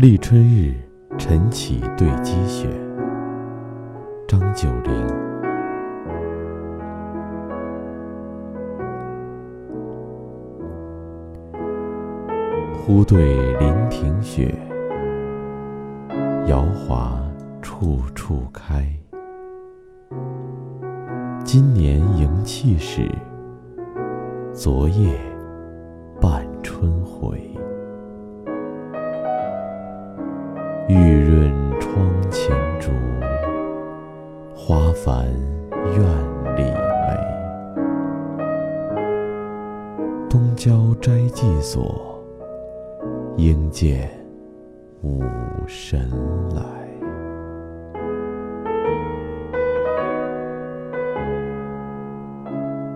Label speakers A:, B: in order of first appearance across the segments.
A: 立春日，晨起对积雪。张九龄。忽对林庭雪，瑶华处处开。今年迎气始，昨夜玉润窗前烛，花繁院里梅。东郊斋祭所，应见武神来。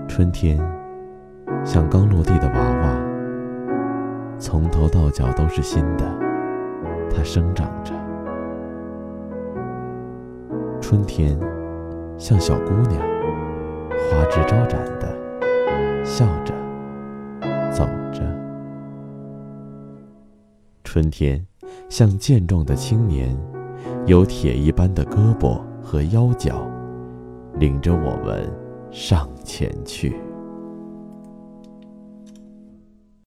A: 春天，像刚落地的娃娃，从头到脚都是新的，它生长春天，像小姑娘，花枝招展的，笑着，走着。春天，像健壮的青年，有铁一般的胳膊和腰脚，领着我们。上前去。